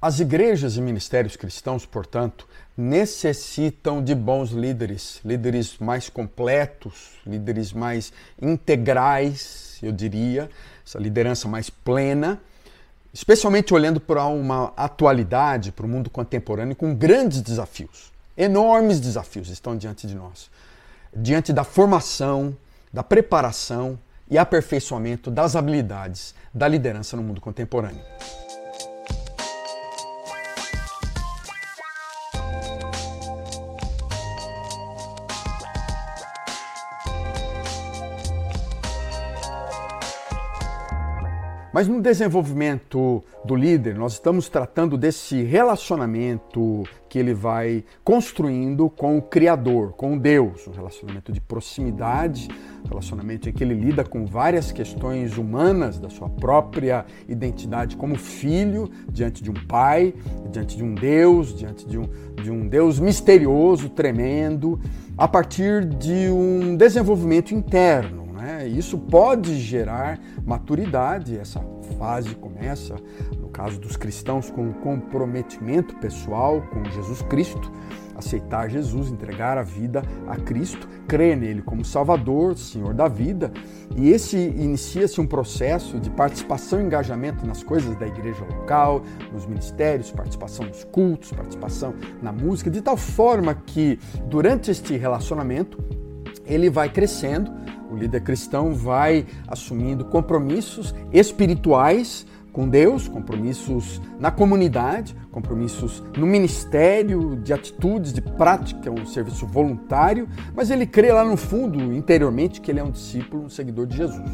As igrejas e ministérios cristãos, portanto, necessitam de bons líderes, líderes mais completos, líderes mais integrais, eu diria, essa liderança mais plena, especialmente olhando para uma atualidade, para o mundo contemporâneo com grandes desafios. Enormes desafios estão diante de nós. Diante da formação, da preparação e aperfeiçoamento das habilidades da liderança no mundo contemporâneo. Mas no desenvolvimento do líder, nós estamos tratando desse relacionamento que ele vai construindo com o Criador, com Deus, um relacionamento de proximidade, um relacionamento em que ele lida com várias questões humanas da sua própria identidade como filho diante de um pai, diante de um Deus, diante de um, de um Deus misterioso, tremendo, a partir de um desenvolvimento interno? Isso pode gerar maturidade, essa fase começa, no caso dos cristãos, com comprometimento pessoal com Jesus Cristo, aceitar Jesus, entregar a vida a Cristo, crer nele como Salvador, Senhor da vida, e esse inicia-se um processo de participação e engajamento nas coisas da igreja local, nos ministérios, participação nos cultos, participação na música, de tal forma que durante este relacionamento ele vai crescendo o líder cristão vai assumindo compromissos espirituais com Deus, compromissos na comunidade, compromissos no ministério, de atitudes, de prática, um serviço voluntário, mas ele crê lá no fundo, interiormente, que ele é um discípulo, um seguidor de Jesus.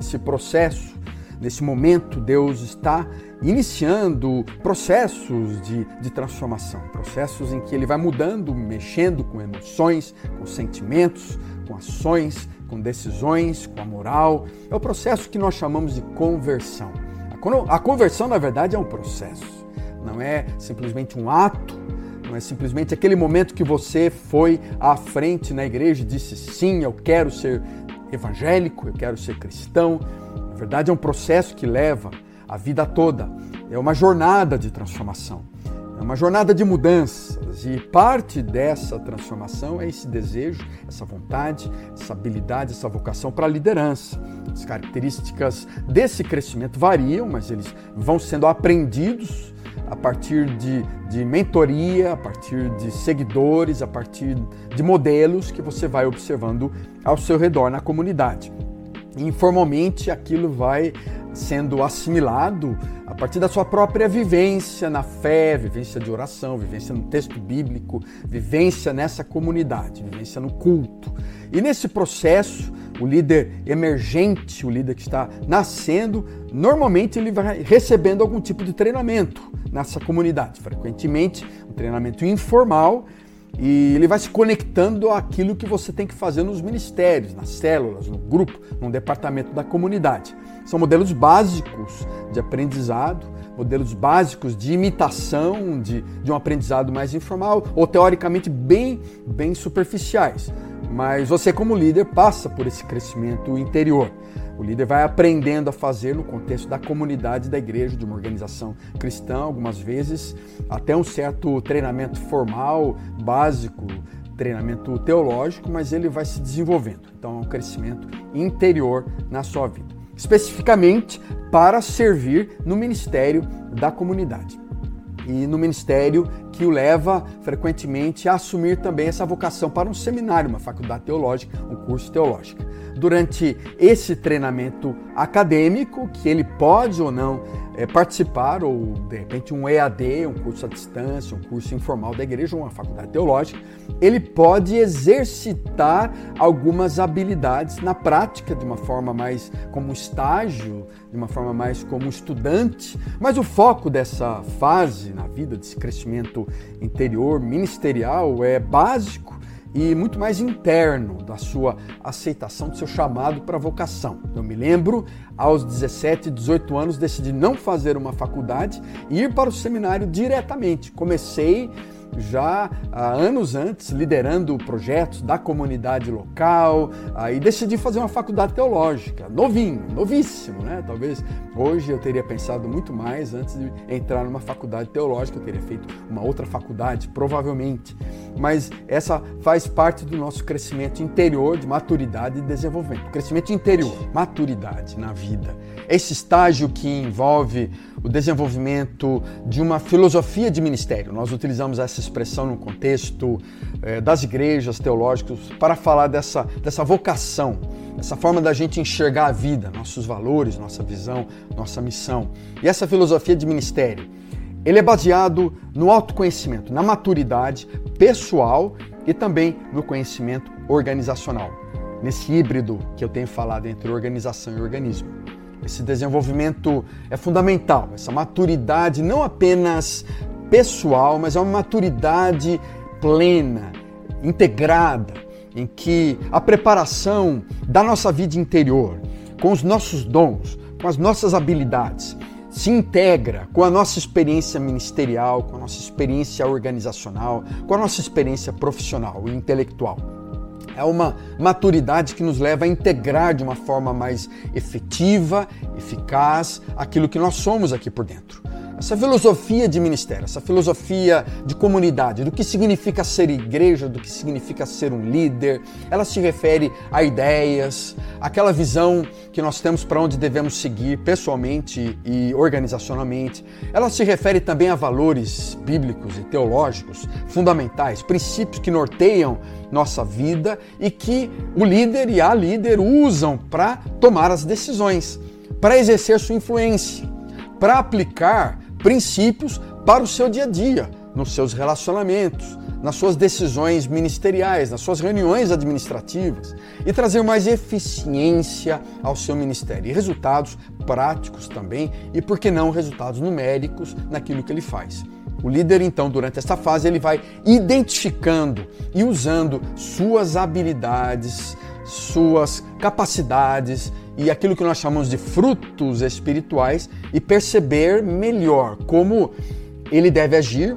Esse processo, nesse momento, Deus está iniciando processos de, de transformação, processos em que ele vai mudando, mexendo com emoções, com sentimentos, com ações, com decisões, com a moral. É o processo que nós chamamos de conversão. A conversão, na verdade, é um processo, não é simplesmente um ato, não é simplesmente aquele momento que você foi à frente na igreja e disse: sim, eu quero ser evangélico, eu quero ser cristão. Na verdade, é um processo que leva a vida toda, é uma jornada de transformação. É uma jornada de mudanças e parte dessa transformação é esse desejo, essa vontade, essa habilidade, essa vocação para a liderança. As características desse crescimento variam, mas eles vão sendo aprendidos a partir de, de mentoria, a partir de seguidores, a partir de modelos que você vai observando ao seu redor na comunidade. informalmente aquilo vai sendo assimilado a partir da sua própria vivência na fé, vivência de oração, vivência no texto bíblico, vivência nessa comunidade, vivência no culto. E nesse processo, o líder emergente, o líder que está nascendo, normalmente ele vai recebendo algum tipo de treinamento nessa comunidade, frequentemente um treinamento informal e ele vai se conectando àquilo que você tem que fazer nos ministérios, nas células, no grupo, no departamento da comunidade. São modelos básicos de aprendizado, modelos básicos de imitação de, de um aprendizado mais informal ou teoricamente bem, bem superficiais. Mas você, como líder, passa por esse crescimento interior. O líder vai aprendendo a fazer no contexto da comunidade da igreja, de uma organização cristã, algumas vezes até um certo treinamento formal, básico, treinamento teológico, mas ele vai se desenvolvendo. Então é um crescimento interior na sua vida, especificamente para servir no ministério da comunidade e no ministério que o leva frequentemente a assumir também essa vocação para um seminário, uma faculdade teológica, um curso teológico. Durante esse treinamento acadêmico, que ele pode ou não é, participar, ou de repente um EAD, um curso à distância, um curso informal da igreja, uma faculdade teológica, ele pode exercitar algumas habilidades na prática, de uma forma mais como estágio, de uma forma mais como estudante, mas o foco dessa fase na vida, desse crescimento interior, ministerial, é básico e muito mais interno da sua aceitação do seu chamado para a vocação. Eu me lembro, aos 17, 18 anos, decidi não fazer uma faculdade e ir para o seminário diretamente. Comecei já há anos antes liderando projetos da comunidade local e decidi fazer uma faculdade teológica, novinho, novíssimo, né? Talvez hoje eu teria pensado muito mais antes de entrar numa faculdade teológica, eu teria feito uma outra faculdade, provavelmente. Mas essa faz parte do nosso crescimento interior de maturidade e desenvolvimento. Crescimento interior, maturidade na vida. Esse estágio que envolve o desenvolvimento de uma filosofia de ministério. Nós utilizamos essa expressão no contexto eh, das igrejas teológicas para falar dessa, dessa vocação, essa forma da gente enxergar a vida, nossos valores, nossa visão, nossa missão. E essa filosofia de ministério, ele é baseado no autoconhecimento, na maturidade pessoal e também no conhecimento organizacional, nesse híbrido que eu tenho falado entre organização e organismo. Esse desenvolvimento é fundamental, essa maturidade não apenas pessoal, mas é uma maturidade plena, integrada, em que a preparação da nossa vida interior, com os nossos dons, com as nossas habilidades, se integra com a nossa experiência ministerial, com a nossa experiência organizacional, com a nossa experiência profissional e intelectual. É uma maturidade que nos leva a integrar de uma forma mais efetiva, eficaz, aquilo que nós somos aqui por dentro. Essa filosofia de ministério, essa filosofia de comunidade, do que significa ser igreja, do que significa ser um líder, ela se refere a ideias, aquela visão que nós temos para onde devemos seguir pessoalmente e organizacionalmente. Ela se refere também a valores bíblicos e teológicos fundamentais, princípios que norteiam nossa vida e que o líder e a líder usam para tomar as decisões, para exercer sua influência, para aplicar princípios para o seu dia a dia, nos seus relacionamentos, nas suas decisões ministeriais, nas suas reuniões administrativas e trazer mais eficiência ao seu ministério e resultados práticos também e, por que não, resultados numéricos naquilo que ele faz. O líder, então, durante esta fase, ele vai identificando e usando suas habilidades, suas capacidades e aquilo que nós chamamos de frutos espirituais e perceber melhor como ele deve agir,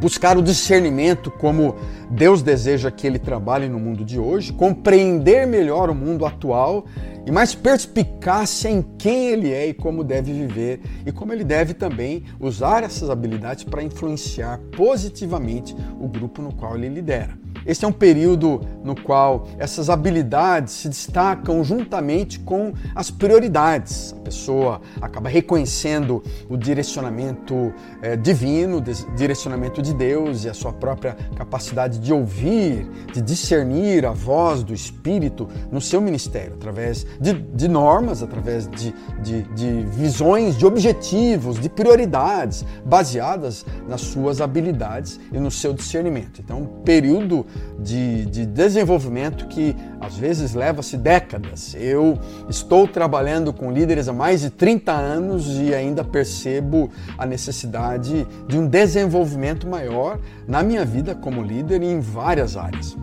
buscar o discernimento como Deus deseja que ele trabalhe no mundo de hoje, compreender melhor o mundo atual e mais perspicácia em quem ele é e como deve viver e como ele deve também usar essas habilidades para influenciar positivamente o grupo no qual ele lidera. Este é um período no qual essas habilidades se destacam juntamente com as prioridades. Pessoa acaba reconhecendo o direcionamento é, divino, direcionamento de Deus e a sua própria capacidade de ouvir, de discernir a voz do Espírito no seu ministério, através de, de normas, através de, de, de visões, de objetivos, de prioridades baseadas nas suas habilidades e no seu discernimento. Então, um período de, de desenvolvimento que às vezes leva-se décadas. Eu estou trabalhando com líderes há mais de 30 anos e ainda percebo a necessidade de um desenvolvimento maior na minha vida como líder e em várias áreas.